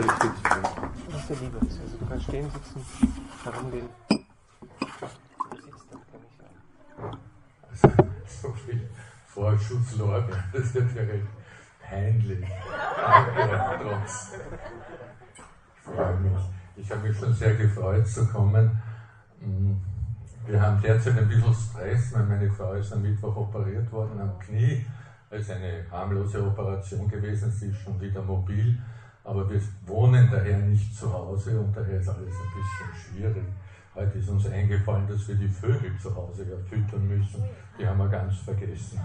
ich sitzen? Das ist der Liebe. Also du kannst stehen, sitzen, herumgehen. so viel Vorschusslorbeer, das wird ja recht peinlich. Trotz. Ich freue mich. Ich habe mich schon sehr gefreut zu kommen. Mm, wir haben derzeit ein bisschen Stress, weil meine Frau ist am Mittwoch operiert worden am Knie. Es ist eine harmlose Operation gewesen, sie ist schon wieder mobil, aber wir wohnen daher nicht zu Hause und daher ist alles ein bisschen schwierig. Heute ist uns eingefallen, dass wir die Vögel zu Hause ja füttern müssen. Die haben wir ganz vergessen.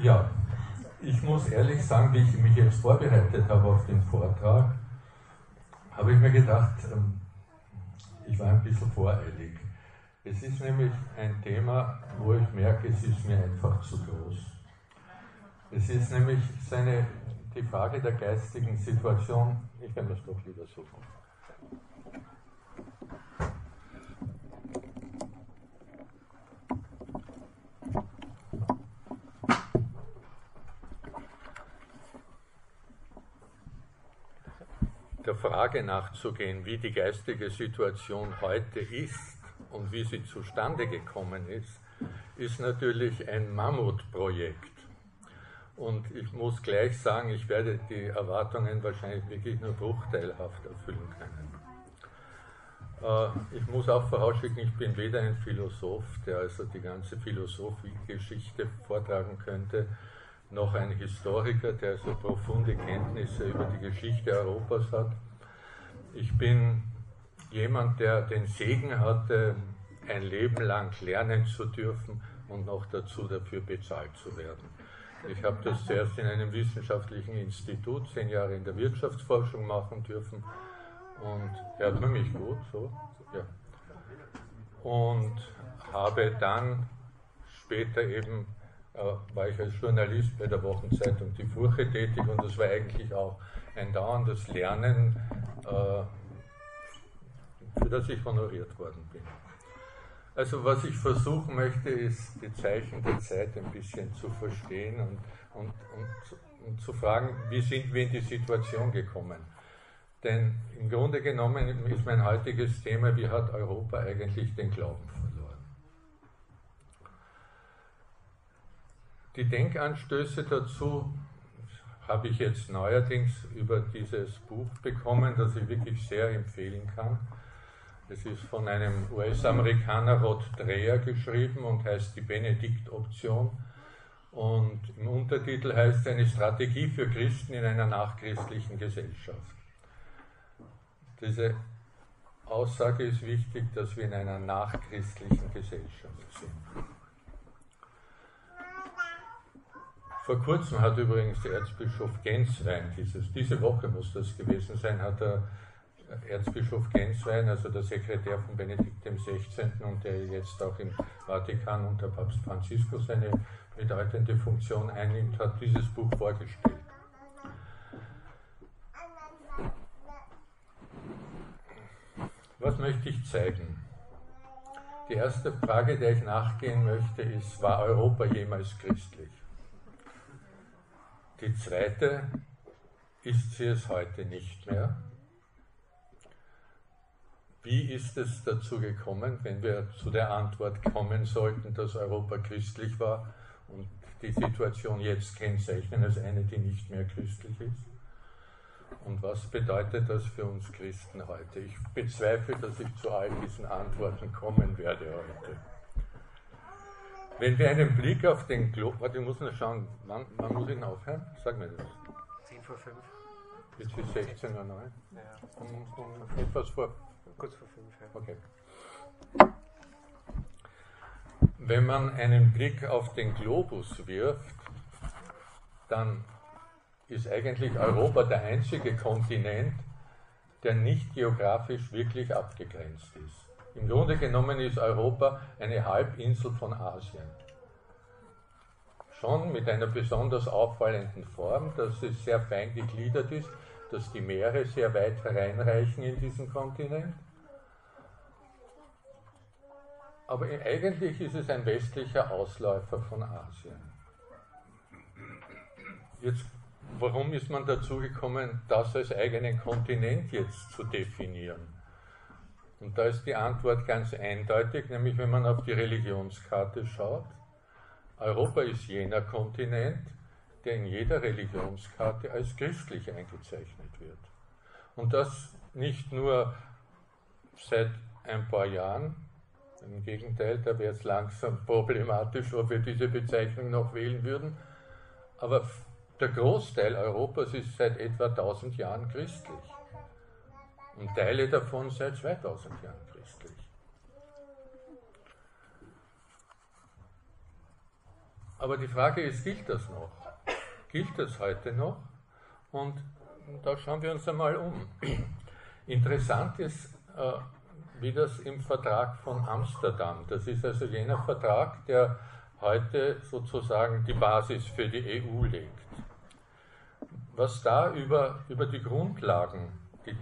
Ja, ich muss ehrlich sagen, wie ich mich jetzt vorbereitet habe auf den Vortrag, habe ich mir gedacht, ähm, ich war ein bisschen voreilig. Es ist nämlich ein Thema, wo ich merke, es ist mir einfach zu groß. Es ist nämlich seine, die Frage der geistigen Situation, ich werde das doch lieber suchen. der Frage nachzugehen, wie die geistige Situation heute ist und wie sie zustande gekommen ist, ist natürlich ein Mammutprojekt. Und ich muss gleich sagen, ich werde die Erwartungen wahrscheinlich wirklich nur bruchteilhaft erfüllen können. Äh, ich muss auch vorausschicken, ich bin weder ein Philosoph, der also die ganze Philosophiegeschichte vortragen könnte, noch ein Historiker, der so profunde Kenntnisse über die Geschichte Europas hat. Ich bin jemand, der den Segen hatte, ein Leben lang lernen zu dürfen und noch dazu dafür bezahlt zu werden. Ich habe das zuerst in einem wissenschaftlichen Institut, zehn Jahre in der Wirtschaftsforschung machen dürfen und hört man mich gut, so, ja. Und habe dann später eben äh, war ich als Journalist bei der Wochenzeitung Die Furche tätig und das war eigentlich auch ein dauerndes Lernen, äh, für das ich honoriert worden bin. Also was ich versuchen möchte, ist die Zeichen der Zeit ein bisschen zu verstehen und, und, und, und zu fragen, wie sind wir in die Situation gekommen. Denn im Grunde genommen ist mein heutiges Thema, wie hat Europa eigentlich den Glauben Die Denkanstöße dazu habe ich jetzt neuerdings über dieses Buch bekommen, das ich wirklich sehr empfehlen kann. Es ist von einem US-Amerikaner Rod Dreher geschrieben und heißt die Benedikt-Option. Und im Untertitel heißt eine Strategie für Christen in einer nachchristlichen Gesellschaft. Diese Aussage ist wichtig, dass wir in einer nachchristlichen Gesellschaft sind. Vor kurzem hat übrigens der Erzbischof Genswein, dieses, diese Woche muss das gewesen sein, hat der Erzbischof Genswein, also der Sekretär von Benedikt XVI. und der jetzt auch im Vatikan unter Papst Franziskus eine bedeutende Funktion einnimmt, hat dieses Buch vorgestellt. Was möchte ich zeigen? Die erste Frage, der ich nachgehen möchte, ist, war Europa jemals christlich? Die zweite, ist sie es heute nicht mehr? Wie ist es dazu gekommen, wenn wir zu der Antwort kommen sollten, dass Europa christlich war und die Situation jetzt kennzeichnen als eine, die nicht mehr christlich ist? Und was bedeutet das für uns Christen heute? Ich bezweifle, dass ich zu all diesen Antworten kommen werde heute. Wenn wir einen Blick auf den Globus, warte, ich muss nur schauen, wann, wann muss ich denn aufhören? Sag mir das. 10 vor 5. Jetzt ist 16 Uhr 9. Ja. Etwas vor. Kurz vor 5, ja. Okay. Wenn man einen Blick auf den Globus wirft, dann ist eigentlich Europa der einzige Kontinent, der nicht geografisch wirklich abgegrenzt ist. Im Grunde genommen ist Europa eine Halbinsel von Asien. Schon mit einer besonders auffallenden Form, dass es sehr fein gegliedert ist, dass die Meere sehr weit hereinreichen in diesen Kontinent. Aber eigentlich ist es ein westlicher Ausläufer von Asien. Jetzt warum ist man dazu gekommen, das als eigenen Kontinent jetzt zu definieren? Und da ist die Antwort ganz eindeutig, nämlich wenn man auf die Religionskarte schaut. Europa ist jener Kontinent, der in jeder Religionskarte als christlich eingezeichnet wird. Und das nicht nur seit ein paar Jahren, im Gegenteil, da wäre es langsam problematisch, ob wir diese Bezeichnung noch wählen würden, aber der Großteil Europas ist seit etwa 1000 Jahren christlich und Teile davon seit 2000 Jahren christlich. Aber die Frage ist, gilt das noch? Gilt das heute noch? Und da schauen wir uns einmal um. Interessant ist, äh, wie das im Vertrag von Amsterdam, das ist also jener Vertrag, der heute sozusagen die Basis für die EU legt. Was da über, über die Grundlagen, die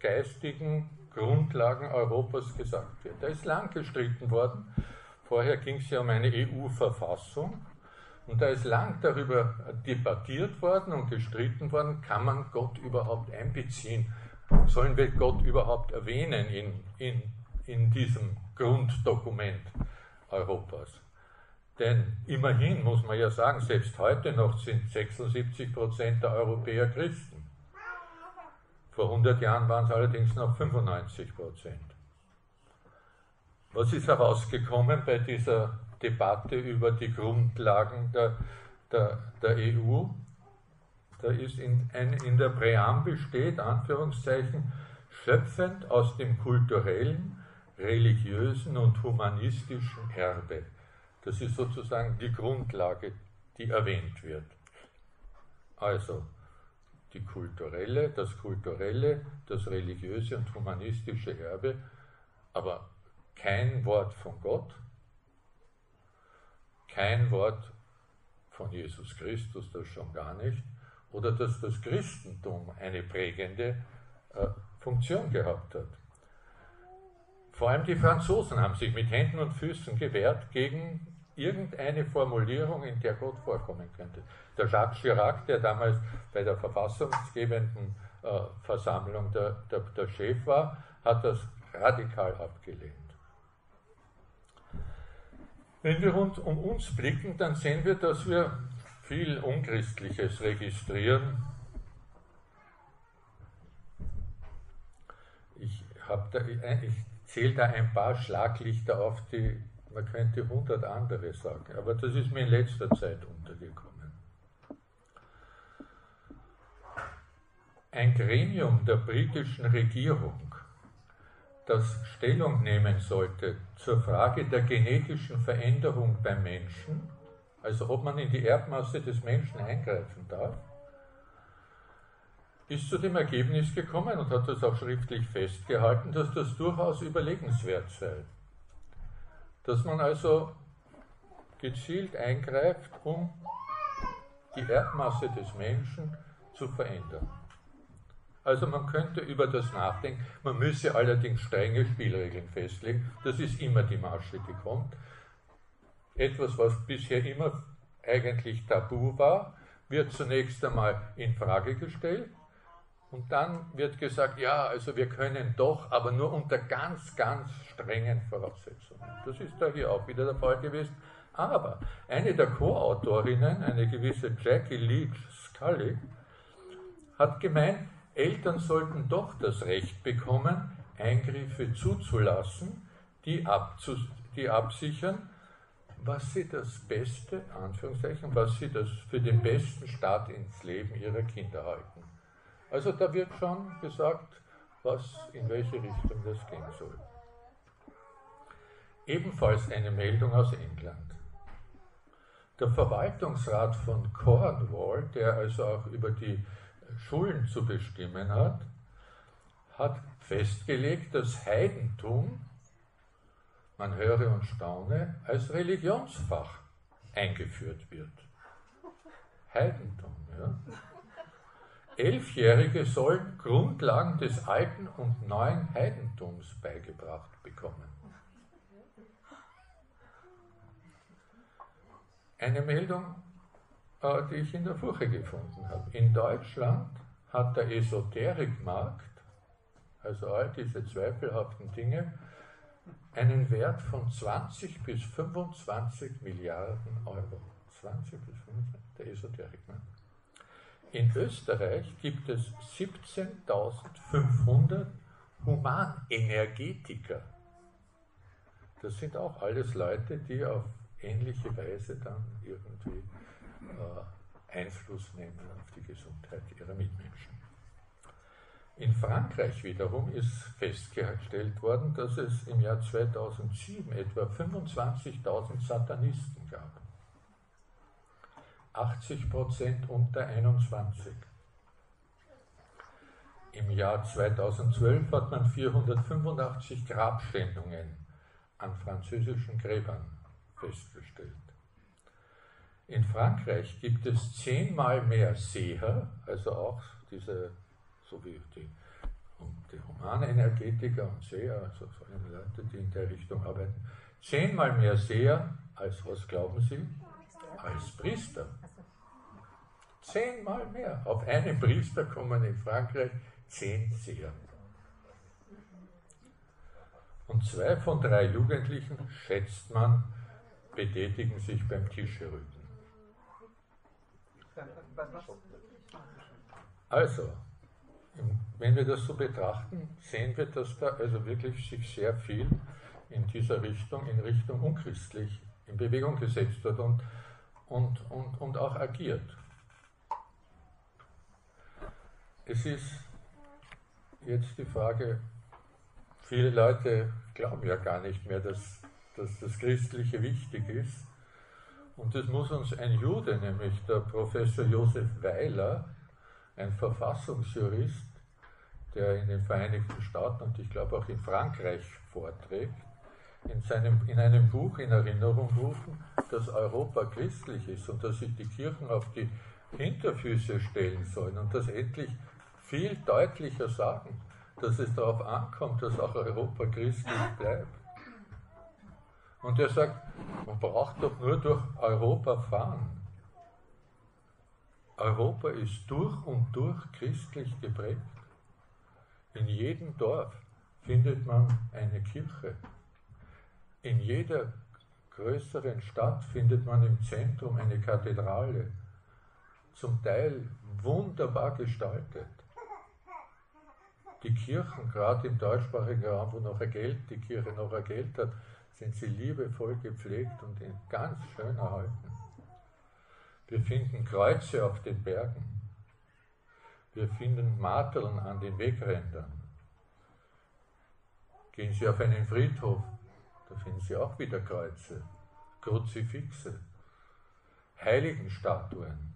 geistigen Grundlagen Europas gesagt wird. Da ist lang gestritten worden. Vorher ging es ja um eine EU-Verfassung. Und da ist lang darüber debattiert worden und gestritten worden, kann man Gott überhaupt einbeziehen? Sollen wir Gott überhaupt erwähnen in, in, in diesem Grunddokument Europas? Denn immerhin muss man ja sagen, selbst heute noch sind 76 Prozent der Europäer Christen. Vor 100 Jahren waren es allerdings noch 95 Prozent. Was ist herausgekommen bei dieser Debatte über die Grundlagen der, der, der EU? Da ist in, ein, in der Präambel steht, Anführungszeichen, schöpfend aus dem kulturellen, religiösen und humanistischen Erbe das ist sozusagen die Grundlage, die erwähnt wird. Also die kulturelle, das kulturelle, das religiöse und humanistische Erbe, aber kein Wort von Gott, kein Wort von Jesus Christus, das schon gar nicht, oder dass das Christentum eine prägende äh, Funktion gehabt hat. Vor allem die Franzosen haben sich mit Händen und Füßen gewehrt gegen irgendeine Formulierung, in der Gott vorkommen könnte. Der Jacques Chirac, der damals bei der verfassungsgebenden äh, Versammlung der, der, der Chef war, hat das radikal abgelehnt. Wenn wir rund um uns blicken, dann sehen wir, dass wir viel Unchristliches registrieren. Ich, da, ich zähle da ein paar Schlaglichter auf, die man könnte hundert andere sagen, aber das ist mir in letzter Zeit untergekommen. Ein Gremium der britischen Regierung, das Stellung nehmen sollte zur Frage der genetischen Veränderung beim Menschen, also ob man in die Erbmasse des Menschen eingreifen darf, ist zu dem Ergebnis gekommen und hat das auch schriftlich festgehalten, dass das durchaus überlegenswert sei dass man also gezielt eingreift, um die Erbmasse des Menschen zu verändern. Also man könnte über das nachdenken, man müsse allerdings strenge Spielregeln festlegen, das ist immer die Masche, die kommt. Etwas, was bisher immer eigentlich tabu war, wird zunächst einmal in Frage gestellt und dann wird gesagt, ja, also wir können doch, aber nur unter ganz, ganz strengen Voraussetzungen. Das ist da hier auch wieder der Fall gewesen. Aber eine der Co-Autorinnen, eine gewisse Jackie Leach Scully, hat gemeint, Eltern sollten doch das Recht bekommen, Eingriffe zuzulassen, die, die absichern, was sie das Beste, Anführungszeichen, was sie das für den besten Start ins Leben ihrer Kinder halten. Also da wird schon gesagt, was, in welche Richtung das gehen soll. Ebenfalls eine Meldung aus England. Der Verwaltungsrat von Cornwall, der also auch über die Schulen zu bestimmen hat, hat festgelegt, dass Heidentum, man höre und staune, als Religionsfach eingeführt wird. Heidentum, ja. Elfjährige sollen Grundlagen des alten und neuen Heidentums beigebracht bekommen. Eine Meldung äh, die ich in der Furche gefunden habe. In Deutschland hat der Esoterikmarkt, also all diese zweifelhaften Dinge, einen Wert von 20 bis 25 Milliarden Euro. 20 bis 25, der Esoterikmarkt. In Österreich gibt es 17.500 Humanenergetiker. Das sind auch alles Leute, die auf ähnliche Weise dann irgendwie äh, Einfluss nehmen auf die Gesundheit ihrer Mitmenschen. In Frankreich wiederum ist festgestellt worden, dass es im Jahr 2007 etwa 25.000 Satanisten gab. 80% unter 21. Im Jahr 2012 hat man 485 Grabschändungen an französischen Gräbern festgestellt. In Frankreich gibt es zehnmal mehr Seher, also auch diese, so wie die, die Humanenergetiker und Seher, also solche Leute, die in der Richtung arbeiten, zehnmal mehr Seher als, was glauben Sie, als Priester. Zehnmal mehr. Auf einen Priester kommen in Frankreich zehn Seher. Und zwei von drei Jugendlichen, schätzt man, betätigen sich beim Tischrücken. Also, wenn wir das so betrachten, sehen wir, dass da also wirklich sich sehr viel in dieser Richtung, in Richtung unchristlich, in Bewegung gesetzt wird und, und, und, und auch agiert. Es ist jetzt die Frage, viele Leute glauben ja gar nicht mehr, dass, dass das Christliche wichtig ist. Und das muss uns ein Jude, nämlich der Professor Josef Weiler, ein Verfassungsjurist, der in den Vereinigten Staaten und ich glaube auch in Frankreich vorträgt, in, seinem, in einem Buch in Erinnerung rufen, dass Europa christlich ist und dass sich die Kirchen auf die Hinterfüße stellen sollen und das endlich viel deutlicher sagen, dass es darauf ankommt, dass auch Europa christlich bleibt. Und er sagt, man braucht doch nur durch Europa fahren. Europa ist durch und durch christlich geprägt. In jedem Dorf findet man eine Kirche. In jeder größeren Stadt findet man im Zentrum eine Kathedrale, zum Teil wunderbar gestaltet die Kirchen, gerade im deutschsprachigen Raum, wo noch ein Geld, die Kirche noch ein Geld hat, sind sie liebevoll gepflegt und ganz schön erhalten. Wir finden Kreuze auf den Bergen. Wir finden Marteln an den Wegrändern. Gehen Sie auf einen Friedhof, da finden Sie auch wieder Kreuze, Kruzifixe, Heiligenstatuen.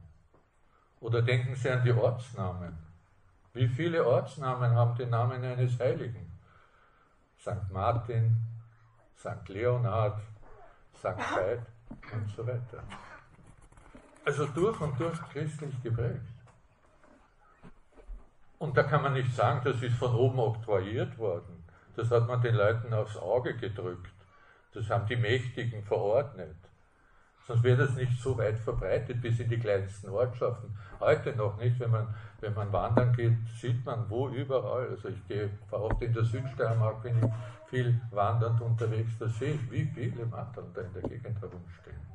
Oder denken Sie an die Ortsnamen. Wie viele Ortsnamen haben den Namen eines Heiligen? St. Martin, St. Leonhard, St. Veit und so weiter. Also durch und durch christlich geprägt. Und da kann man nicht sagen, das ist von oben oktroyiert worden. Das hat man den Leuten aufs Auge gedrückt. Das haben die Mächtigen verordnet. Sonst wäre das nicht so weit verbreitet bis in die kleinsten Ortschaften. Heute noch nicht, wenn man, wenn man wandern geht, sieht man wo überall. Also ich gehe oft in der Südsteiermark, bin ich viel wandernd unterwegs, da sehe ich, wie viele Matteln da in der Gegend herumstehen.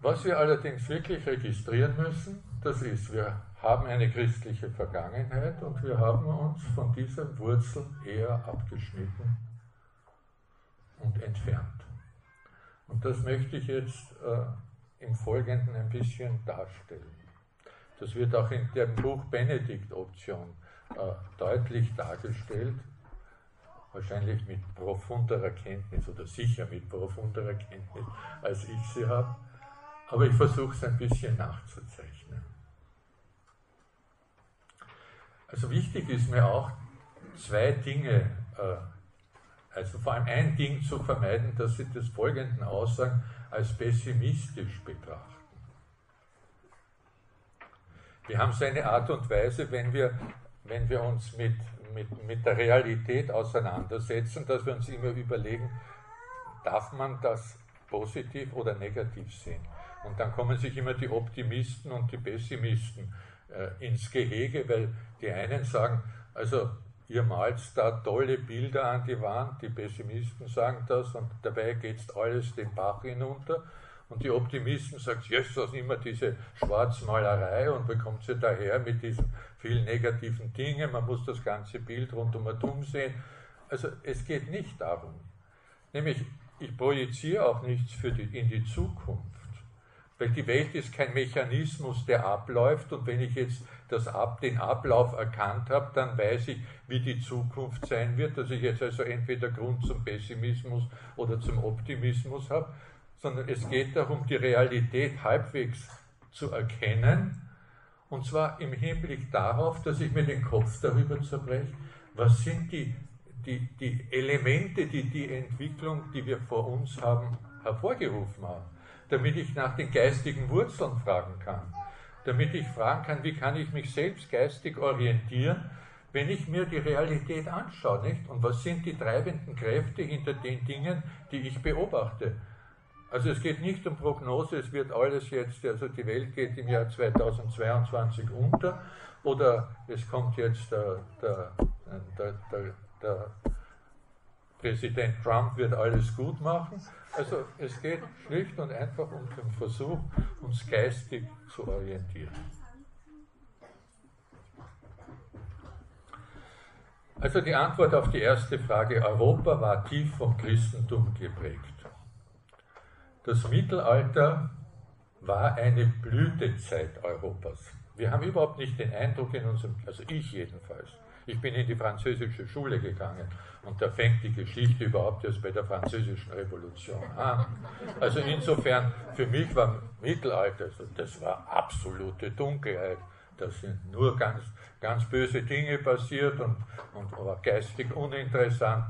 Was wir allerdings wirklich registrieren müssen, das ist, wir haben eine christliche Vergangenheit und wir haben uns von dieser Wurzel eher abgeschnitten und entfernt. Und das möchte ich jetzt äh, im Folgenden ein bisschen darstellen. Das wird auch in dem Buch Benedikt-Option äh, deutlich dargestellt, wahrscheinlich mit profunderer Kenntnis oder sicher mit profunderer Kenntnis, als ich sie habe. Aber ich versuche es ein bisschen nachzuzeichnen. Also wichtig ist mir auch, zwei Dinge äh, also vor allem ein Ding zu vermeiden, dass Sie das folgenden Aussagen als pessimistisch betrachten. Wir haben so eine Art und Weise, wenn wir, wenn wir uns mit, mit, mit der Realität auseinandersetzen, dass wir uns immer überlegen, darf man das positiv oder negativ sehen. Und dann kommen sich immer die Optimisten und die Pessimisten äh, ins Gehege, weil die einen sagen, also ihr malt da tolle Bilder an die Wand, die Pessimisten sagen das und dabei geht alles den Bach hinunter. Und die Optimisten sagen, Jesus, immer diese Schwarzmalerei und wie kommt sie daher mit diesen vielen negativen Dingen, man muss das ganze Bild rund um Atom sehen. Also es geht nicht darum. Nämlich, ich projiziere auch nichts für die, in die Zukunft. Weil die Welt ist kein Mechanismus, der abläuft. Und wenn ich jetzt das Ab, den Ablauf erkannt habe, dann weiß ich, wie die Zukunft sein wird, dass ich jetzt also entweder Grund zum Pessimismus oder zum Optimismus habe, sondern es geht darum, die Realität halbwegs zu erkennen. Und zwar im Hinblick darauf, dass ich mir den Kopf darüber zerbreche, was sind die, die, die Elemente, die die Entwicklung, die wir vor uns haben, hervorgerufen haben damit ich nach den geistigen Wurzeln fragen kann, damit ich fragen kann, wie kann ich mich selbst geistig orientieren, wenn ich mir die Realität anschaue, nicht? Und was sind die treibenden Kräfte hinter den Dingen, die ich beobachte? Also es geht nicht um Prognose, es wird alles jetzt, also die Welt geht im Jahr 2022 unter oder es kommt jetzt der, der, der, der, der Präsident Trump wird alles gut machen. Also es geht schlicht und einfach um den Versuch, uns geistig zu orientieren. Also die Antwort auf die erste Frage, Europa war tief vom Christentum geprägt. Das Mittelalter war eine Blütezeit Europas. Wir haben überhaupt nicht den Eindruck in unserem, also ich jedenfalls, ich bin in die französische Schule gegangen und da fängt die Geschichte überhaupt erst bei der französischen Revolution an. Also insofern, für mich war Mittelalter, also das war absolute Dunkelheit. Da sind nur ganz, ganz böse Dinge passiert und, und war geistig uninteressant.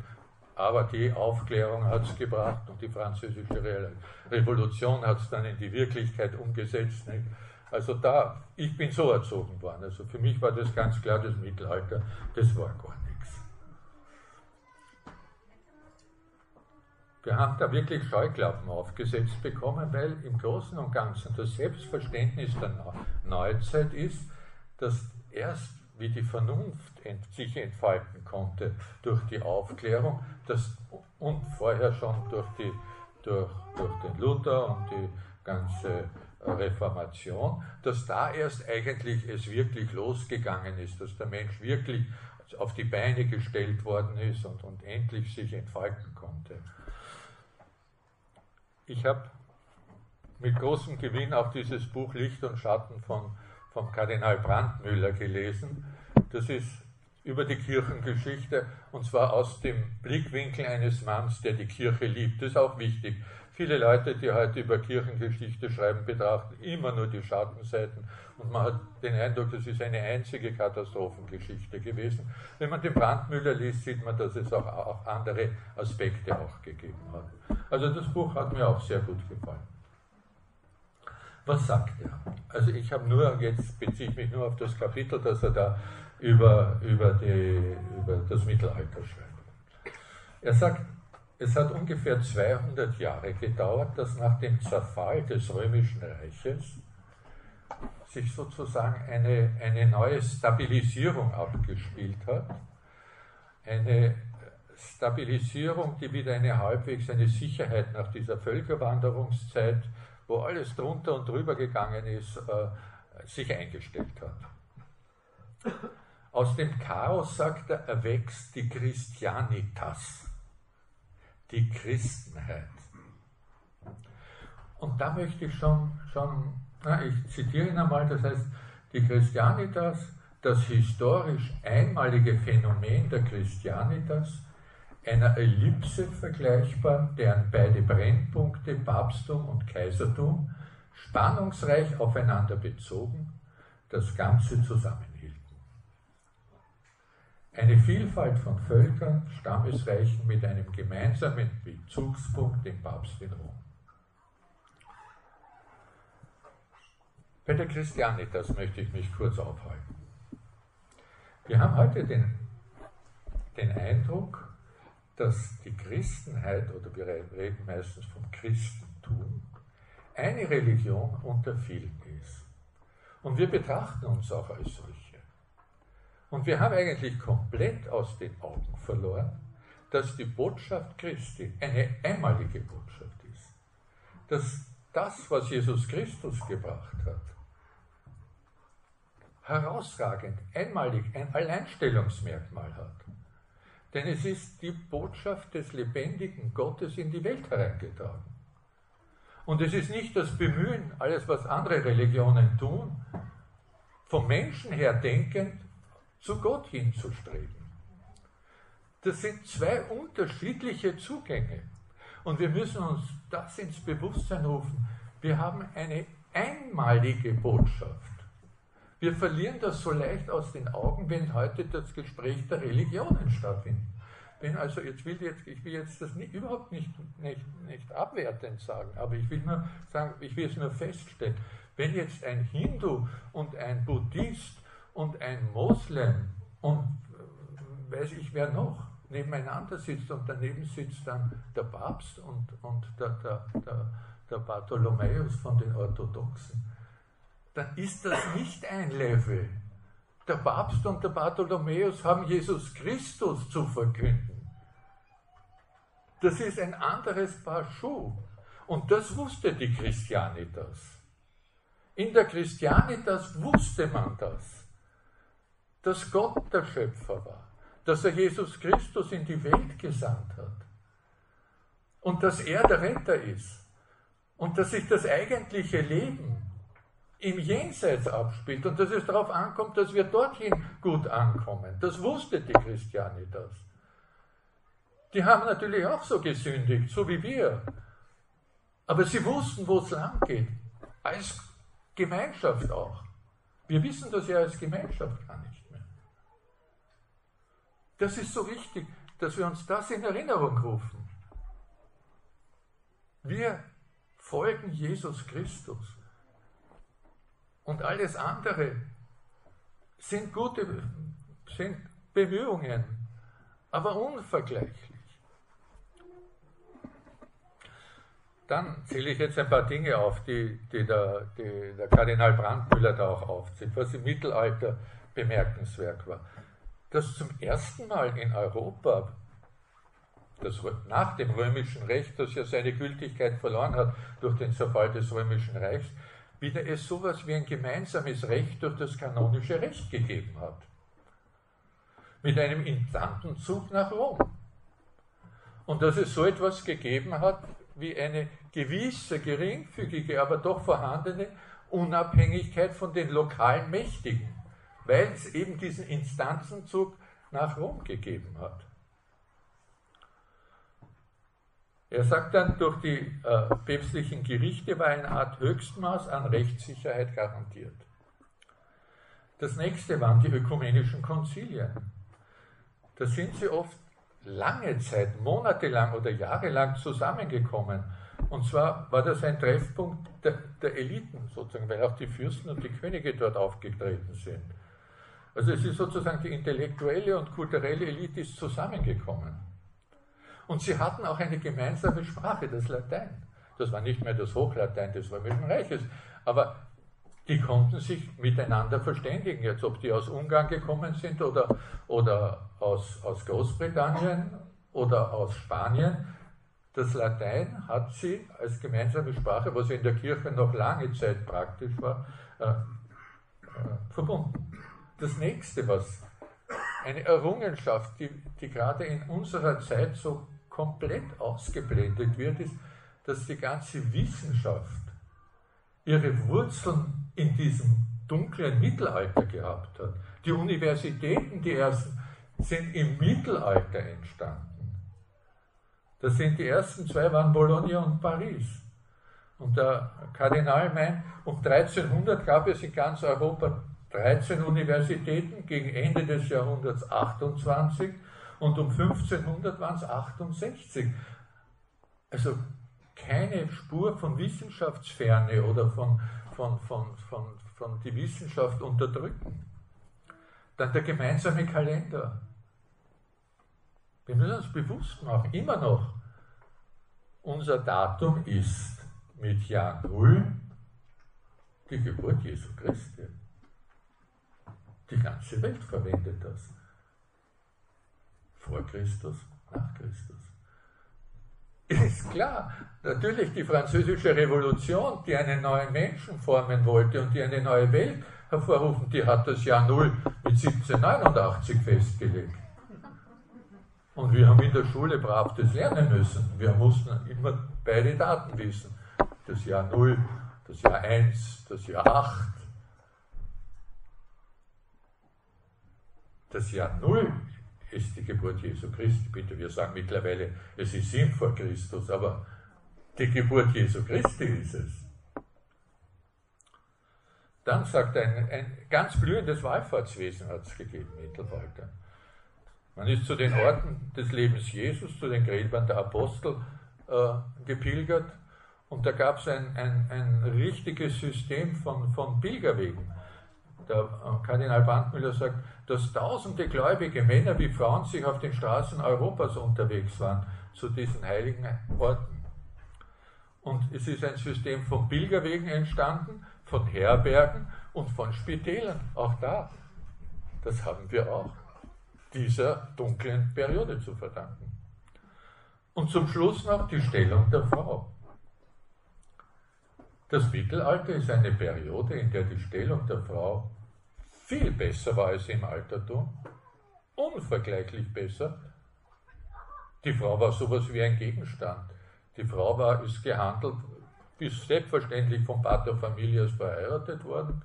Aber die Aufklärung hat es gebracht und die französische Revolution hat es dann in die Wirklichkeit umgesetzt. Nicht? Also da, ich bin so erzogen worden. Also für mich war das ganz klar, das Mittelalter, das war gar nichts. Wir haben da wirklich Scheuklappen aufgesetzt bekommen, weil im Großen und Ganzen das Selbstverständnis der Neuzeit ist, dass erst wie die Vernunft sich entfalten konnte durch die Aufklärung das, und vorher schon durch, die, durch, durch den Luther und die ganze Reformation, dass da erst eigentlich es wirklich losgegangen ist, dass der Mensch wirklich auf die Beine gestellt worden ist und, und endlich sich entfalten konnte. Ich habe mit großem Gewinn auch dieses Buch Licht und Schatten von, vom Kardinal Brandmüller gelesen. Das ist über die Kirchengeschichte und zwar aus dem Blickwinkel eines Manns, der die Kirche liebt. Das ist auch wichtig. Viele Leute, die heute über Kirchengeschichte schreiben, betrachten immer nur die Schattenseiten und man hat den Eindruck, das ist eine einzige Katastrophengeschichte gewesen. Wenn man den Brandmüller liest, sieht man, dass es auch, auch andere Aspekte auch gegeben hat. Also das Buch hat mir auch sehr gut gefallen. Was sagt er? Also ich habe nur, jetzt beziehe ich mich nur auf das Kapitel, das er da über, über, die, über das Mittelalter schreibt. Er sagt, es hat ungefähr 200 Jahre gedauert, dass nach dem Zerfall des Römischen Reiches sich sozusagen eine, eine neue Stabilisierung abgespielt hat. Eine Stabilisierung, die wieder eine halbwegs eine Sicherheit nach dieser Völkerwanderungszeit, wo alles drunter und drüber gegangen ist, äh, sich eingestellt hat. Aus dem Chaos, sagt er, erwächst die Christianitas die Christenheit. Und da möchte ich schon, schon na, ich zitiere ihn einmal, das heißt, die Christianitas, das historisch einmalige Phänomen der Christianitas, einer Ellipse vergleichbar, deren beide Brennpunkte, Papsttum und Kaisertum, spannungsreich aufeinander bezogen, das Ganze zusammen eine Vielfalt von Völkern, Stammesreichen mit einem gemeinsamen Bezugspunkt, dem Papst in Rom. Bei der Christianitas möchte ich mich kurz aufhalten. Wir haben heute den, den Eindruck, dass die Christenheit, oder wir reden meistens vom Christen, eine Religion unter vielen ist. Und wir betrachten uns auch als solche. Und wir haben eigentlich komplett aus den Augen verloren, dass die Botschaft Christi eine einmalige Botschaft ist. Dass das, was Jesus Christus gebracht hat, herausragend, einmalig ein Alleinstellungsmerkmal hat. Denn es ist die Botschaft des lebendigen Gottes in die Welt hereingetragen. Und es ist nicht das Bemühen, alles was andere Religionen tun, vom Menschen her denkend zu Gott hinzustreben. Das sind zwei unterschiedliche Zugänge. Und wir müssen uns das ins Bewusstsein rufen. Wir haben eine einmalige Botschaft. Wir verlieren das so leicht aus den Augen, wenn heute das Gespräch der Religionen stattfindet. Wenn also, jetzt will jetzt, ich will jetzt das nicht, überhaupt nicht, nicht, nicht abwertend sagen, aber ich will nur sagen, ich will es nur feststellen. Wenn jetzt ein Hindu und ein Buddhist und ein Moslem und äh, weiß ich wer noch nebeneinander sitzt und daneben sitzt dann der Papst und, und der, der, der, der Bartholomäus von den Orthodoxen, dann ist das nicht ein Level. Der Papst und der Bartholomäus haben Jesus Christus zu verkünden. Das ist ein anderes Paar Schuh. Und das wusste die Christianitas. In der Christianitas wusste man das, dass Gott der Schöpfer war, dass er Jesus Christus in die Welt gesandt hat und dass er der Retter ist und dass sich das eigentliche Leben im Jenseits abspielt und dass es darauf ankommt, dass wir dorthin gut ankommen. Das wusste die Christianitas. Die haben natürlich auch so gesündigt, so wie wir. Aber sie wussten, wo es lang geht. Als Gemeinschaft auch. Wir wissen das ja als Gemeinschaft gar nicht. Das ist so wichtig, dass wir uns das in Erinnerung rufen. Wir folgen Jesus Christus. Und alles andere sind gute sind Bemühungen, aber unvergleichlich. Dann zähle ich jetzt ein paar Dinge auf, die, die, der, die der Kardinal Brandmüller da auch aufzählt, was im Mittelalter bemerkenswert war. Dass zum ersten Mal in Europa, das nach dem römischen Recht, das ja seine Gültigkeit verloren hat durch den Zerfall des römischen Reichs, wieder es sowas wie ein gemeinsames Recht durch das kanonische Recht gegeben hat. Mit einem Instantenzug nach Rom. Und dass es so etwas gegeben hat wie eine gewisse, geringfügige, aber doch vorhandene Unabhängigkeit von den lokalen Mächtigen, weil es eben diesen Instanzenzug nach Rom gegeben hat. Er sagt dann, durch die äh, päpstlichen Gerichte war eine Art Höchstmaß an Rechtssicherheit garantiert. Das nächste waren die ökumenischen Konzilien. Da sind sie oft lange Zeit, monatelang oder jahrelang zusammengekommen. Und zwar war das ein Treffpunkt der, der Eliten sozusagen, weil auch die Fürsten und die Könige dort aufgetreten sind. Also es ist sozusagen die intellektuelle und kulturelle Elite ist zusammengekommen. Und sie hatten auch eine gemeinsame Sprache, das Latein. Das war nicht mehr das Hochlatein des Römischen Reiches, aber die konnten sich miteinander verständigen. Jetzt, ob die aus Ungarn gekommen sind oder, oder aus, aus Großbritannien oder aus Spanien, das Latein hat sie als gemeinsame Sprache, was in der Kirche noch lange Zeit praktisch war, äh, äh, verbunden. Das nächste, was eine Errungenschaft, die, die gerade in unserer Zeit so komplett ausgeblendet wird, ist, dass die ganze Wissenschaft ihre Wurzeln in diesem dunklen Mittelalter gehabt hat. Die Universitäten, die ersten, sind im Mittelalter entstanden. Das sind die ersten zwei waren Bologna und Paris. Und der Kardinal meint, um 1300 gab es in ganz Europa 13 Universitäten, gegen Ende des Jahrhunderts 28 und um 1500 waren es 68. Also keine Spur von Wissenschaftsferne oder von, von, von, von, von die Wissenschaft unterdrücken. Dann der gemeinsame Kalender. Wir müssen uns bewusst machen, immer noch, unser Datum ist mit Jahr Null die Geburt Jesu Christi. Die ganze Welt verwendet das. Vor Christus, nach Christus. Ist klar, natürlich die französische Revolution, die einen neuen Menschen formen wollte und die eine neue Welt hervorrufen, die hat das Jahr Null mit 1789 festgelegt. Und wir haben in der Schule brav das lernen müssen. Wir mussten immer beide Daten wissen. Das Jahr 0, das Jahr 1, das Jahr 8. Das Jahr 0 ist die Geburt Jesu Christi. Bitte, wir sagen mittlerweile, es ist 7 vor Christus, aber die Geburt Jesu Christi ist es. Dann sagt ein, ein ganz blühendes Wallfahrtswesen hat es gegeben Mittelalter. Man ist zu den Orten des Lebens Jesus, zu den Gräbern der Apostel äh, gepilgert und da gab es ein, ein, ein richtiges System von, von Pilgerwegen. Der äh, Kardinal Bandmüller sagt, dass tausende gläubige Männer wie Frauen sich auf den Straßen Europas unterwegs waren zu diesen heiligen Orten. Und es ist ein System von Pilgerwegen entstanden, von Herbergen und von Spitälern. Auch da. Das haben wir auch dieser dunklen Periode zu verdanken. Und zum Schluss noch die Stellung der Frau. Das Mittelalter ist eine Periode, in der die Stellung der Frau viel besser war als im Altertum, unvergleichlich besser. Die Frau war sowas wie ein Gegenstand. Die Frau war, ist gehandelt, ist selbstverständlich vom Pater Familias verheiratet worden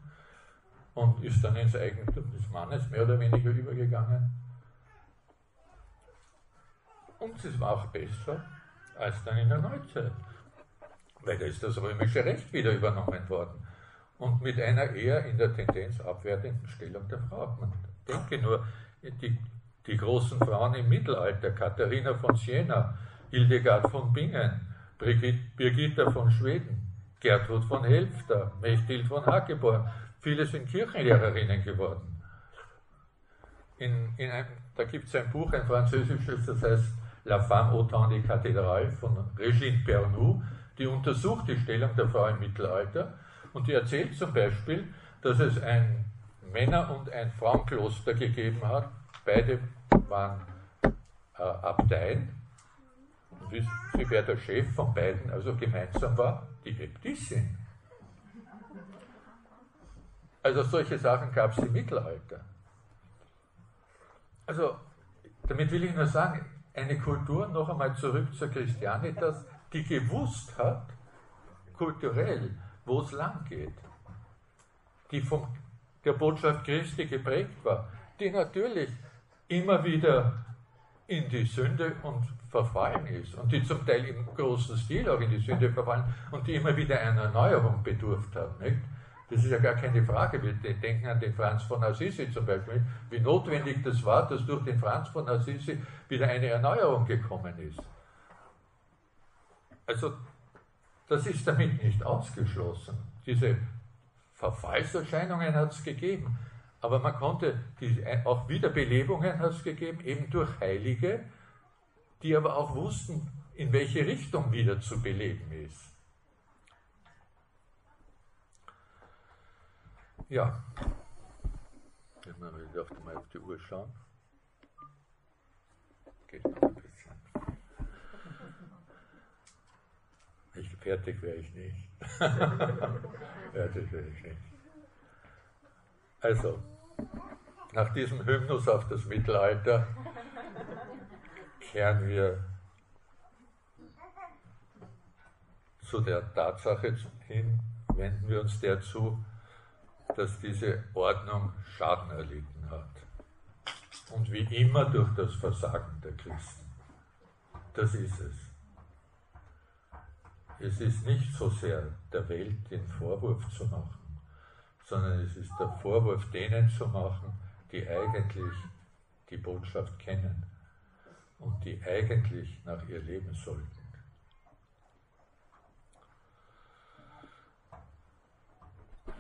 und ist dann ins Eigentum des Mannes mehr oder weniger übergegangen. Und es war auch besser als dann in der Neuzeit. Weil da ist das römische Recht wieder übernommen worden. Und mit einer eher in der Tendenz abwertenden Stellung der Frau. Man denke nur, die, die großen Frauen im Mittelalter, Katharina von Siena, Hildegard von Bingen, Birgitta von Schweden, Gertrud von Helfter, Mechthild von Hageborn, viele sind Kirchenlehrerinnen geworden. In, in einem, da gibt es ein Buch, ein französisches, das heißt La femme au temps des cathédrales von Regine Pernoud, die untersucht die Stellung der Frau im Mittelalter und die erzählt zum Beispiel, dass es ein Männer- und ein Frauenkloster gegeben hat. Beide waren äh, Abteien. Und wissen Sie, wer der Chef von beiden also gemeinsam war? Die Äbtissin. Also solche Sachen gab es im Mittelalter. Also damit will ich nur sagen, eine Kultur, noch einmal zurück zur Christianitas, die gewusst hat, kulturell, wo es lang geht, die von der Botschaft Christi geprägt war, die natürlich immer wieder in die Sünde und verfallen ist und die zum Teil im großen Stil auch in die Sünde verfallen und die immer wieder einer Erneuerung bedurft hat. Nicht? Das ist ja gar keine Frage. Wir denken an den Franz von Assisi zum Beispiel, wie notwendig das war, dass durch den Franz von Assisi wieder eine Erneuerung gekommen ist. Also, das ist damit nicht ausgeschlossen. Diese Verfallserscheinungen hat es gegeben. Aber man konnte, die, auch Wiederbelebungen hat es gegeben, eben durch Heilige, die aber auch wussten, in welche Richtung wieder zu beleben ist. Ja. Ich darf mal auf die Uhr schauen. Geht noch ein bisschen. Ich, fertig wäre ich nicht. fertig wäre ich nicht. Also, nach diesem Hymnus auf das Mittelalter kehren wir zu der Tatsache hin, wenden wir uns der zu, dass diese Ordnung Schaden erlitten hat. Und wie immer durch das Versagen der Christen. Das ist es. Es ist nicht so sehr der Welt den Vorwurf zu machen, sondern es ist der Vorwurf denen zu machen, die eigentlich die Botschaft kennen und die eigentlich nach ihr leben sollten.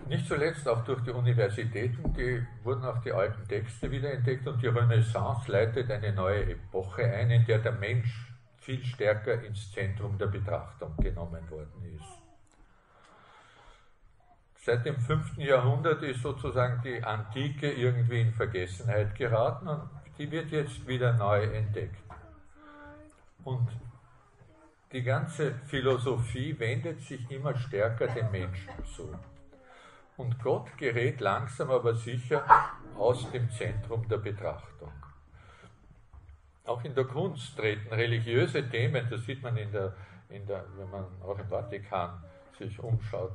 Nicht zuletzt auch durch die Universitäten, die wurden auch die alten Texte wiederentdeckt und die Renaissance leitet eine neue Epoche ein, in der der Mensch viel stärker ins Zentrum der Betrachtung genommen worden ist. seit dem 5. Jahrhundert ist sozusagen die Antike irgendwie in Vergessenheit geraten und die wird jetzt wieder neu entdeckt. Und die ganze Philosophie wendet sich immer stärker dem Menschen zu. Und Gott gerät langsam aber sicher aus dem Zentrum der Betrachtung. Auch in der Kunst treten religiöse Themen, das sieht man in der, in der, wenn man auch im Vatikan sich umschaut,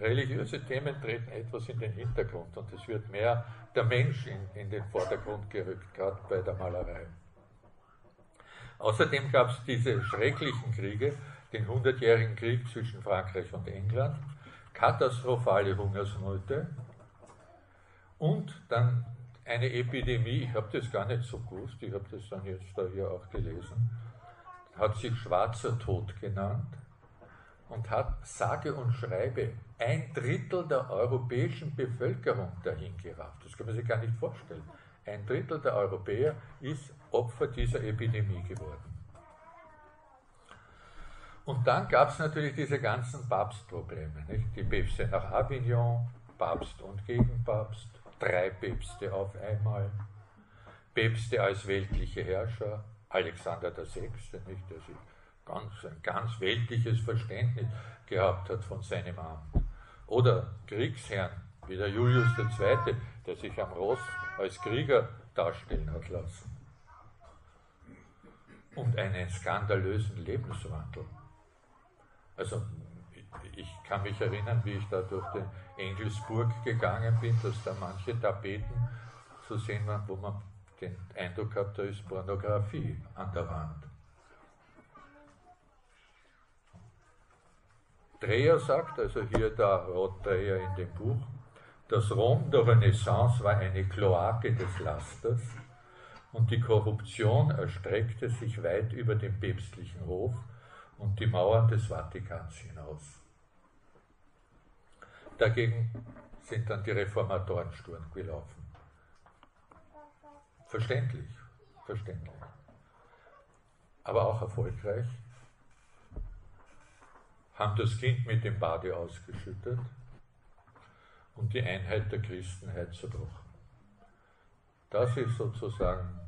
religiöse Themen treten etwas in den Hintergrund und es wird mehr der Mensch in, in den Vordergrund gerückt, gerade bei der Malerei. Außerdem gab es diese schrecklichen Kriege, den Hundertjährigen Krieg zwischen Frankreich und England, katastrophale Hungersnöte und dann eine Epidemie, ich habe das gar nicht so gewusst, ich habe das dann jetzt da hier auch gelesen, hat sich Schwarzer Tod genannt und hat sage und schreibe ein Drittel der europäischen Bevölkerung dahin gerafft. Das kann man sich gar nicht vorstellen. Ein Drittel der Europäer ist Opfer dieser Epidemie geworden. Und dann gab es natürlich diese ganzen Papstprobleme. Nicht? Die Päpste nach Avignon, Papst und Gegenpapst, drei Päpste auf einmal, Päpste als weltliche Herrscher, Alexander VI., nicht, der sich ganz, ein ganz weltliches Verständnis gehabt hat von seinem Amt. Oder Kriegsherren wie der Julius II., der sich am Ross als Krieger darstellen hat lassen. Und einen skandalösen Lebenswandel. Also ich kann mich erinnern, wie ich da durch den Engelsburg gegangen bin, dass da manche Tapeten zu sehen waren, wo man den Eindruck hat, da ist Pornografie an der Wand. Dreher sagt, also hier der Rottdreher in dem Buch, das Rom der Renaissance war eine Kloake des Lasters und die Korruption erstreckte sich weit über den päpstlichen Hof und die Mauern des Vatikans hinaus. Dagegen sind dann die Reformatoren Sturm gelaufen. Verständlich, verständlich. Aber auch erfolgreich. Haben das Kind mit dem Bade ausgeschüttet und die Einheit der Christenheit zerbrochen. Das ist sozusagen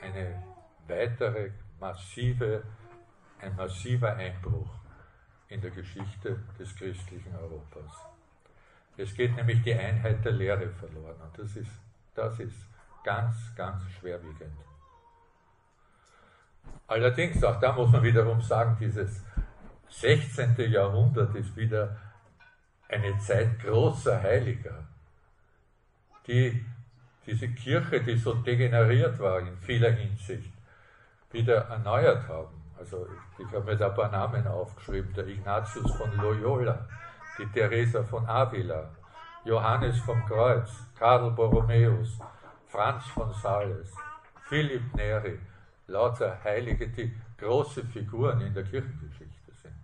eine weitere massive, ein massiver Einbruch in der Geschichte des christlichen Europas. Es geht nämlich die Einheit der Lehre verloren und das ist, das ist ganz, ganz schwerwiegend. Allerdings, auch da muss man wiederum sagen, dieses 16. Jahrhundert ist wieder eine Zeit großer Heiliger, die diese Kirche, die so degeneriert war in vieler Hinsicht, wieder erneuert haben. Also ich, habe mir da ein paar Namen aufgeschrieben, der Ignatius von Loyola, die Teresa von Avila, Johannes vom Kreuz, Karl Borromäus, Franz von Sales, Philipp Neri, lauter Heilige, die große Figuren in der Kirchengeschichte sind.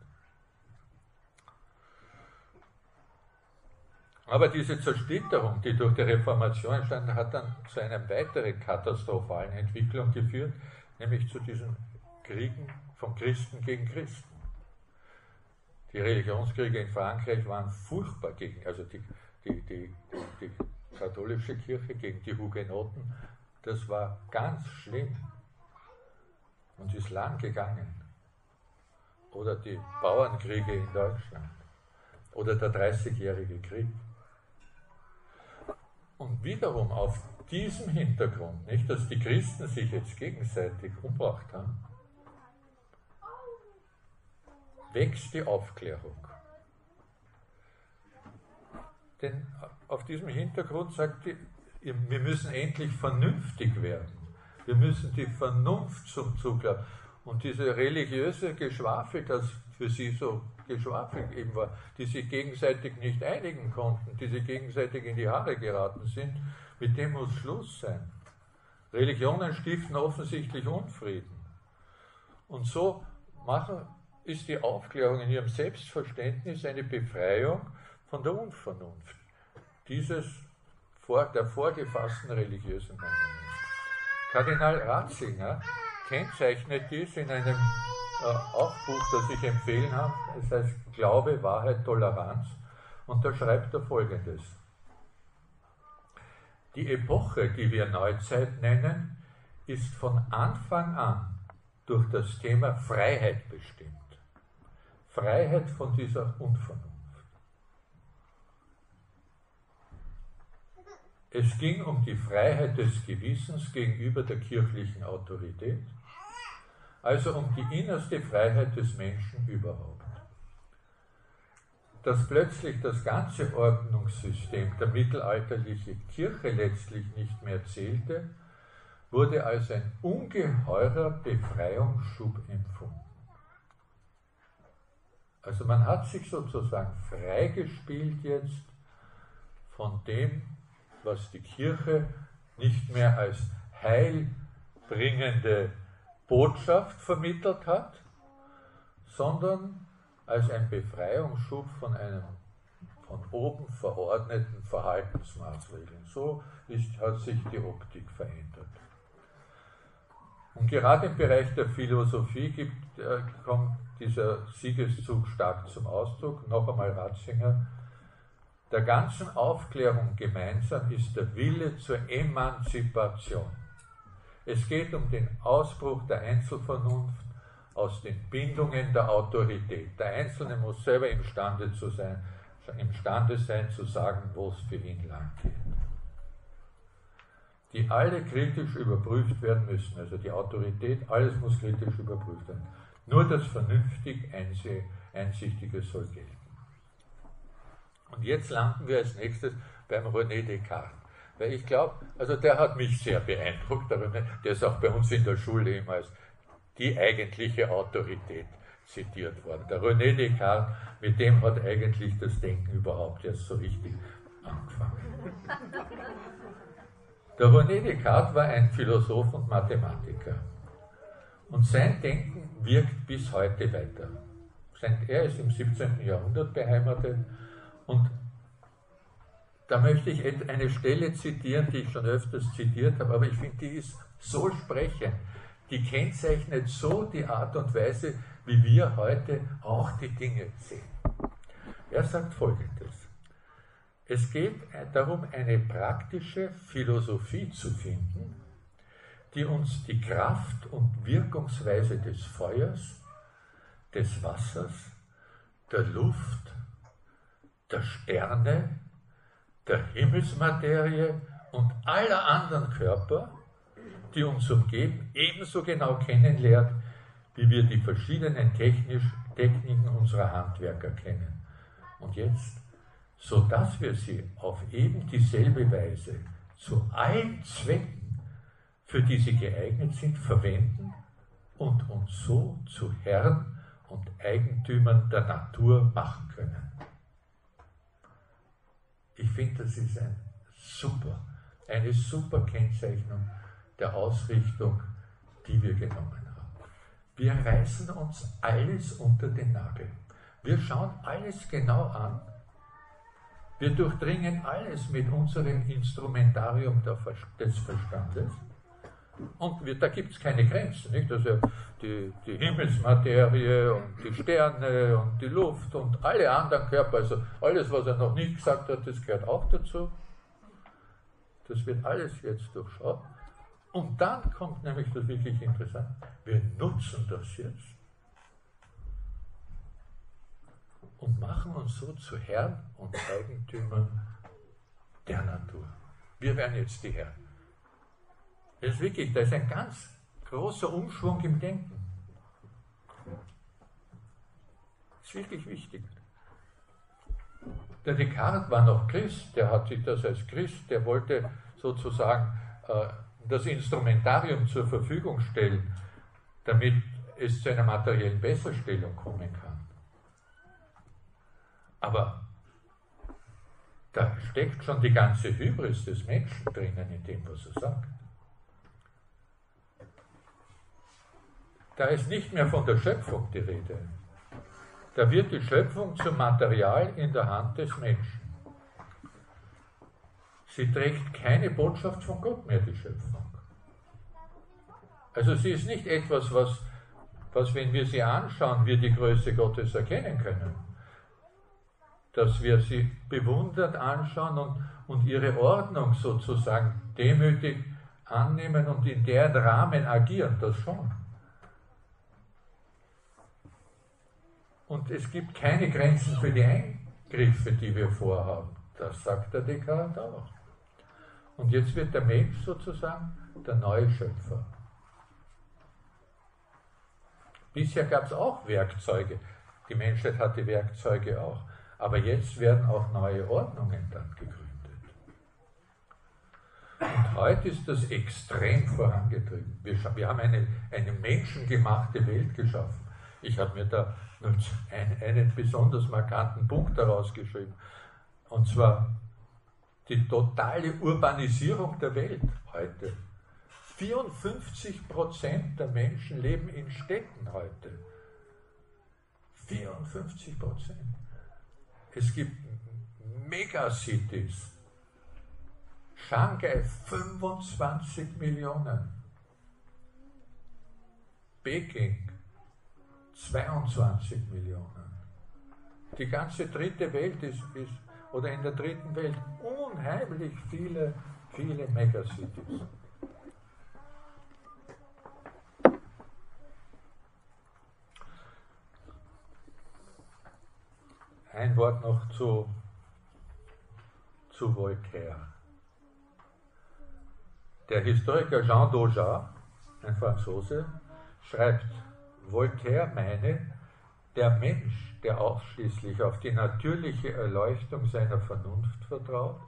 Aber diese Zersplitterung, die durch die Reformation entstanden hat, dann zu einer weiteren katastrophalen Entwicklung geführt, nämlich zu diesen Kriegen von Christen gegen Christen. Die Religionskriege in Frankreich waren furchtbar gegen, also die, die, die, die, katholische Kirche gegen die Hugenotten, das war ganz schlimm und ist lang gegangen. Oder die Bauernkriege in Deutschland oder der Dreißigjährige Krieg. Und wiederum auf diesem Hintergrund, nicht, dass die Christen sich jetzt gegenseitig umgebracht haben, wächst die Aufklärung. Denn auf diesem Hintergrund sagt die, wir müssen endlich vernünftig werden. Wir müssen die Vernunft zum Zug haben. Und diese religiöse Geschwafel, das für sie so Geschwafel eben war, die sich gegenseitig nicht einigen konnten, die sich gegenseitig in die Haare geraten sind, mit dem muss Schluss sein. Religionen stiften offensichtlich Unfrieden. Und so machen, ist die Aufklärung in ihrem Selbstverständnis eine Befreiung von der Unvernunft dieses der vorgefassten religiösen Meinungen. Kardinal Ratzinger kennzeichnet dies in einem äh, auch das ich empfehlen habe. Es heißt Glaube, Wahrheit, Toleranz. Und da schreibt er folgendes. Die Epoche, die wir Neuzeit nennen, ist von Anfang an durch das Thema Freiheit bestimmt. Freiheit von dieser Unvernunft. Es ging um die Freiheit des Gewissens gegenüber der kirchlichen Autorität, also um die innerste Freiheit des Menschen überhaupt. Dass plötzlich das ganze Ordnungssystem der mittelalterlichen Kirche letztlich nicht mehr zählte, wurde als ein ungeheurer Befreiungsschub empfunden. Also man hat sich sozusagen freigespielt jetzt von dem, was die Kirche nicht mehr als heilbringende Botschaft vermittelt hat, sondern als ein Befreiungsschub von einem von oben verordneten Verhaltensmaßregeln. So ist, hat sich die Optik verändert. Und gerade im Bereich der Philosophie gibt, äh, kommt dieser Siegeszug stark zum Ausdruck. Noch einmal Ratzinger. Der ganzen Aufklärung gemeinsam ist der Wille zur Emanzipation. Es geht um den Ausbruch der Einzelvernunft aus den Bindungen der Autorität. Der Einzelne muss selber imstande, zu sein, imstande sein zu sagen, wo es für ihn lang geht. Die alle kritisch überprüft werden müssen. Also die Autorität, alles muss kritisch überprüft werden. Nur das vernünftig Einsichtige soll gelten. Und jetzt landen wir als nächstes beim René Descartes. Weil ich glaube, also der hat mich sehr beeindruckt, aber der ist auch bei uns in der Schule immer als die eigentliche Autorität zitiert worden. Der René Descartes, mit dem hat eigentlich das Denken überhaupt erst so richtig angefangen. Der René Descartes war ein Philosoph und Mathematiker. Und sein Denken wirkt bis heute weiter. Er ist im 17. Jahrhundert beheimatet und da möchte ich eine Stelle zitieren, die ich schon öfters zitiert habe, aber ich finde, die ist so sprechend. Die kennzeichnet so die Art und Weise, wie wir heute auch die Dinge sehen. Er sagt folgendes. Es geht darum, eine praktische Philosophie zu finden, die uns die Kraft und Wirkungsweise des Feuers, des Wassers, der Luft, der Sterne, der Himmelsmaterie und aller anderen Körper, die uns umgeben, ebenso genau kennenlernt, wie wir die verschiedenen Technisch, Techniken unserer Handwerker kennen. Und jetzt, so dass wir sie auf eben dieselbe Weise zu allen Zwecken, für die sie geeignet sind, verwenden und uns so zu Herren und Eigentümern der Natur machen können. Ich finde, das ist ein super, eine super Kennzeichnung der Ausrichtung, die wir genommen haben. Wir reißen uns alles unter den Nagel. Wir schauen alles genau an. Wir durchdringen alles mit unserem Instrumentarium des Verstandes. Und da gibt es keine Grenzen. Nicht? Also die, die Himmelsmaterie und die Sterne und die Luft und alle anderen Körper, also alles, was er noch nicht gesagt hat, das gehört auch dazu. Das wird alles jetzt durchschaut. Und dann kommt nämlich das wirklich Interessante. Wir nutzen das jetzt und machen uns so zu Herrn und Eigentümern der Natur. Wir werden jetzt die Herren. Das ist wirklich, da ist ein ganz großer Umschwung im Denken. Das ist wirklich wichtig. Der Descartes war noch Christ, der hat sich das als Christ, der wollte sozusagen äh, das Instrumentarium zur Verfügung stellen, damit es zu einer materiellen Besserstellung kommen kann. Aber da steckt schon die ganze Hybris des Menschen drinnen in dem, was er sagt. Da ist nicht mehr von der Schöpfung die Rede. Da wird die Schöpfung zum Material in der Hand des Menschen. Sie trägt keine Botschaft von Gott mehr, die Schöpfung. Also sie ist nicht etwas, was was, wenn wir sie anschauen, wir die Größe Gottes erkennen können. Dass wir sie bewundert anschauen und, und ihre Ordnung sozusagen demütig annehmen und in deren Rahmen agieren, das schon. Und es gibt keine Grenzen für die Eingriffe, die wir vorhaben. Das sagt der Descartes auch. Und jetzt wird der Mensch sozusagen der neue Schöpfer. Bisher gab es auch Werkzeuge. Die Menschheit hatte Werkzeuge auch. Aber jetzt werden auch neue Ordnungen dann gegründet. Und heute ist das extrem vorangetrieben. Wir, wir haben eine, eine menschengemachte Welt geschaffen. Ich habe mir da einen, besonders markanten Punkt daraus geschrieben. Und zwar die totale Urbanisierung der Welt heute. 54% der Menschen leben in Städten heute. 54% Es gibt Megacities. Shanghai 25 Millionen. Peking 22 Millionen. Die ganze dritte Welt ist, ist oder in der dritten Welt unheimlich viele, viele Megacities. Ein Wort noch zu, zu Voltaire. Der Historiker Jean Daujas, ein Franzose, schreibt, Voltaire meine, der Mensch, der ausschließlich auf die natürliche Erleuchtung seiner Vernunft vertraut,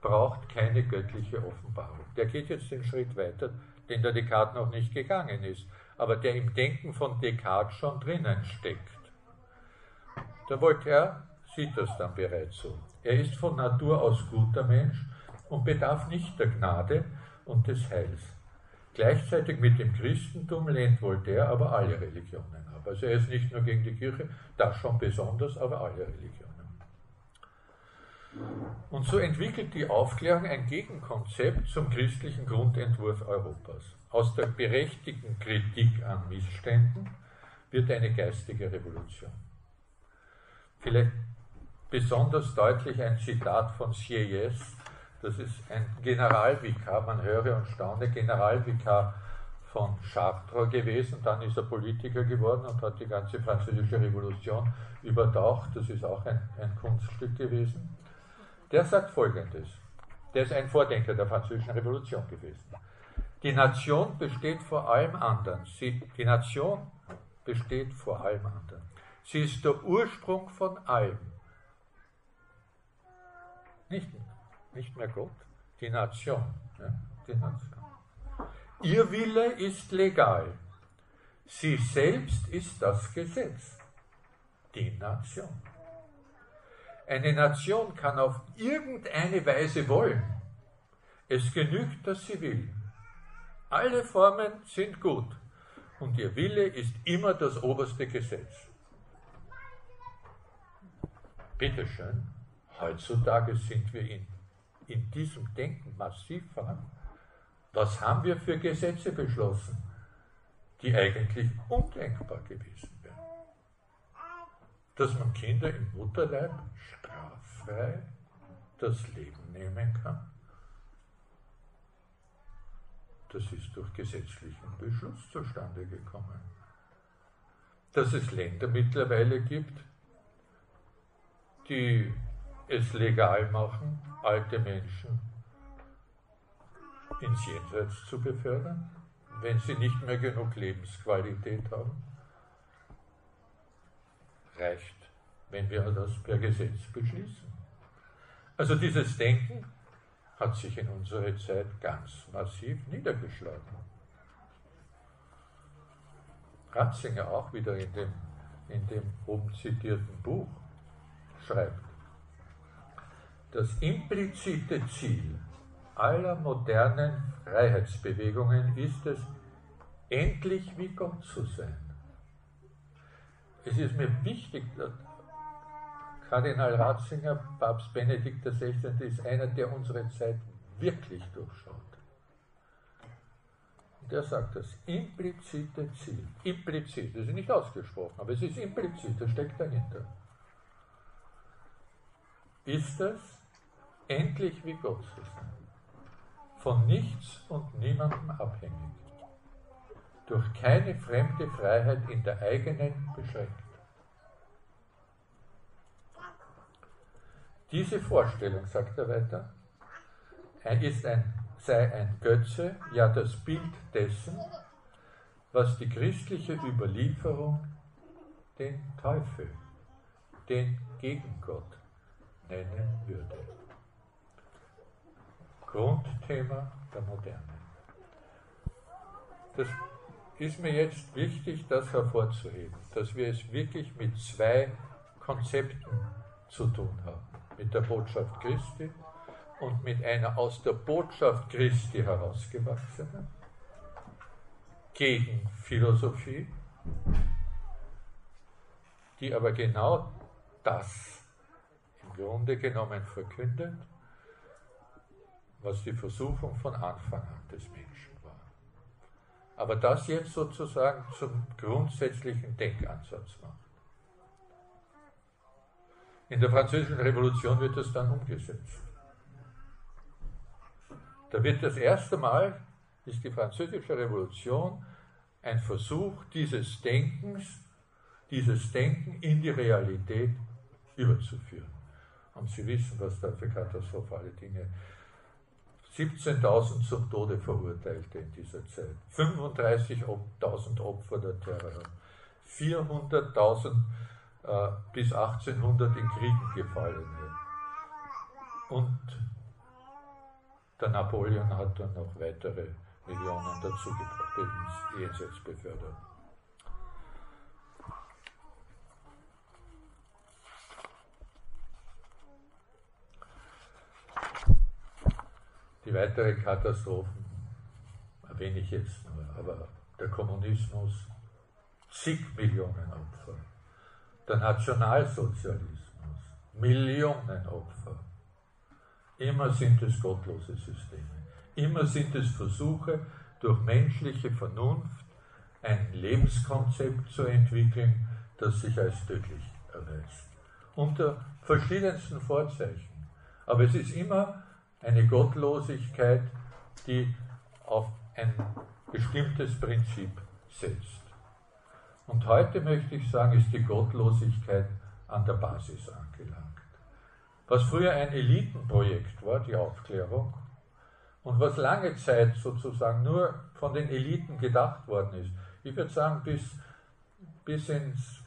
braucht keine göttliche Offenbarung. Der geht jetzt den Schritt weiter, den der Descartes noch nicht gegangen ist, aber der im Denken von Descartes schon drinnen steckt. Der Voltaire sieht das dann bereits so. Er ist von Natur aus guter Mensch und bedarf nicht der Gnade und des Heils. Gleichzeitig mit dem Christentum lehnt Voltaire aber alle Religionen ab. Also er ist nicht nur gegen die Kirche, das schon besonders, aber alle Religionen. Und so entwickelt die Aufklärung ein Gegenkonzept zum christlichen Grundentwurf Europas. Aus der berechtigten Kritik an Missständen wird eine geistige Revolution. Vielleicht besonders deutlich ein Zitat von Sieyès, das ist ein Generalvikar, man höre und staune, Generalvikar von Chartres gewesen, dann ist er Politiker geworden und hat die ganze französische Revolution übertaucht, das ist auch ein, ein Kunststück gewesen. Der sagt folgendes, der ist ein Vordenker der französischen Revolution gewesen. Die Nation besteht vor allem anderen. Sie, die Nation besteht vor allem anderen. Sie ist der Ursprung von allem. Nicht, nicht mehr Gott, die Nation. Ja, die Nation. Ihr Wille ist legal. Sie selbst ist das Gesetz. Die Nation. Eine Nation kann auf irgendeine Weise wollen. Es genügt, dass sie will. Alle Formen sind gut und ihr Wille ist immer das oberste Gesetz. Bitteschön, heutzutage sind wir in, in diesem Denken massiv voran. Was haben wir für Gesetze beschlossen, die eigentlich undenkbar gewesen wären? Dass man Kinder im Mutterleib straffrei das Leben nehmen kann. Das ist durch gesetzlichen Beschluss zustande gekommen. Dass es Länder mittlerweile gibt, die es legal machen, alte Menschen ins Jenseits zu befördern, wenn sie nicht mehr genug Lebensqualität haben? Reicht, wenn wir das per Gesetz beschließen. Also dieses Denken hat sich in unserer Zeit ganz massiv niedergeschlagen. Ratzinger auch wieder in dem, in dem oben zitierten Buch schreibt, das implizite Ziel aller modernen Freiheitsbewegungen ist es, endlich wie Gott zu sein. Es ist mir wichtig, Kardinal Ratzinger, Papst Benedikt XVI. ist einer, der unsere Zeit wirklich durchschaut. Und er sagt das implizite Ziel, implizit, das ist nicht ausgesprochen, aber es ist implizit, das steckt dahinter. Ist es, endlich wie Gott sein, von nichts und niemandem abhängig, durch keine fremde Freiheit in der eigenen beschränkt. Diese Vorstellung, sagt er weiter, ist ein sei ein Götze, ja das Bild dessen, was die christliche Überlieferung den Teufel, den Gegengott nennen würde. Grundthema der Moderne. Das ist mir jetzt wichtig, das hervorzuheben, dass wir es wirklich mit zwei Konzepten zu tun haben. Mit der Botschaft Christi und mit einer aus der Botschaft Christi herausgewachsenen Gegenphilosophie, die aber genau das im Grunde genommen verkündet, was die Versuchung von Anfang an des Menschen war. Aber das jetzt sozusagen zum grundsätzlichen Denkansatz macht. In der Französischen Revolution wird das dann umgesetzt. Da wird das erste Mal, ist die Französische Revolution ein Versuch dieses Denkens, dieses Denken in die Realität überzuführen. Und Sie wissen, was da für katastrophale Dinge 17.000 zum Tode Verurteilte in dieser Zeit, 35.000 Opfer der Terror, 400.000 äh, bis 1800 in Kriegen Gefallene. Und der Napoleon hat dann noch weitere Millionen dazugebracht, ins Jenseits befördert. Die weiteren Katastrophen erwähne ich jetzt nur, aber der Kommunismus, zig Millionen Opfer, der Nationalsozialismus, Millionen Opfer, Immer sind es gottlose Systeme. Immer sind es Versuche, durch menschliche Vernunft ein Lebenskonzept zu entwickeln, das sich als tödlich erweist. Unter verschiedensten Vorzeichen. Aber es ist immer eine Gottlosigkeit, die auf ein bestimmtes Prinzip setzt. Und heute möchte ich sagen, ist die Gottlosigkeit an der Basis angelangt was früher ein Elitenprojekt war, die Aufklärung, und was lange Zeit sozusagen nur von den Eliten gedacht worden ist. Ich würde sagen, bis, bis ins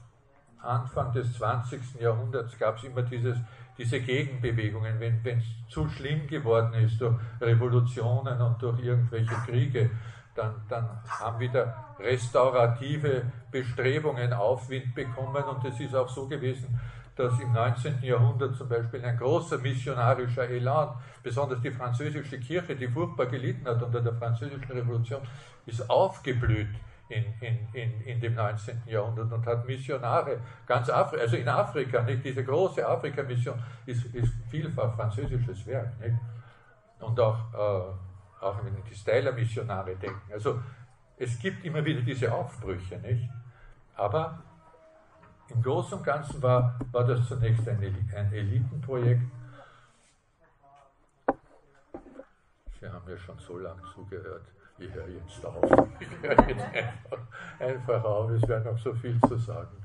Anfang des 20. Jahrhunderts gab es immer dieses, diese Gegenbewegungen, wenn es zu schlimm geworden ist durch Revolutionen und durch irgendwelche Kriege, dann, dann haben wieder restaurative Bestrebungen Aufwind bekommen und es ist auch so gewesen, dass im 19. Jahrhundert zum Beispiel ein großer missionarischer Elan, besonders die französische Kirche, die furchtbar gelitten hat unter der französischen Revolution, ist aufgeblüht in, in, in, dem 19. Jahrhundert und hat Missionare, ganz Afrika, also in Afrika, nicht? diese große Afrika-Mission ist, ist vielfach französisches Werk. Nicht? Und auch, äh, auch wenn die Styler-Missionare denken. Also es gibt immer wieder diese Aufbrüche, nicht? Aber im Großen und Ganzen war, war das zunächst ein, ein Elitenprojekt. Sie haben ja schon so lange zugehört. Ich höre jetzt auf. Ich höre jetzt einfach, auf. Es wäre noch so viel zu sagen.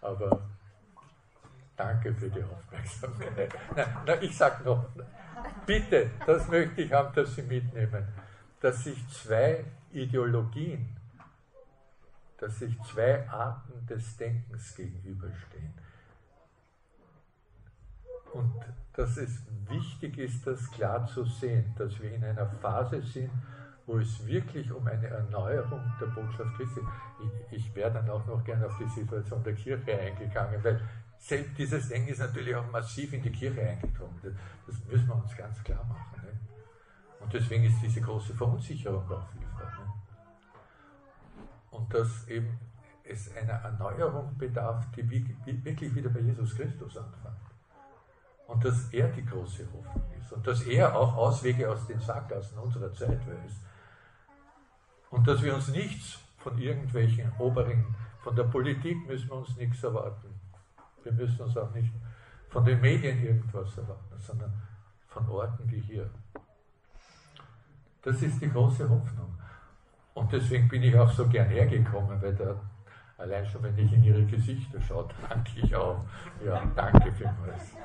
Aber danke für die Aufmerksamkeit. Nein, nein, ich sage noch, bitte, das möchte ich haben, dass Sie mitnehmen, dass sich zwei Ideologien dass sich zwei Arten des Denkens gegenüberstehen. Und dass es wichtig ist, das klar zu sehen, dass wir in einer Phase sind, wo es wirklich um eine Erneuerung der Botschaft Christi ich, ich wäre dann auch noch gerne auf die Situation der Kirche eingegangen, weil selbst dieses Denken ist natürlich auch massiv in die Kirche eingedrungen. Das, das müssen wir uns ganz klar machen. Ne? Und deswegen ist diese große Verunsicherung auch vielfach. Ne? und dass eben es einer Erneuerung bedarf, die wirklich wieder bei Jesus Christus anfängt. Und dass er die große Hoffnung ist und dass er auch Auswege aus den Sackgassen unserer Zeit weiß. Und dass wir uns nichts von irgendwelchen oberen, von der Politik müssen wir uns nichts erwarten. Wir müssen uns auch nicht von den Medien irgendwas erwarten, sondern von Orten wie hier. Das ist die große Hoffnung. Und deswegen bin ich auch so gern hergekommen, weil da allein schon, wenn ich in ihre Gesichter schaue, danke ich auch. Ja, danke vielmals.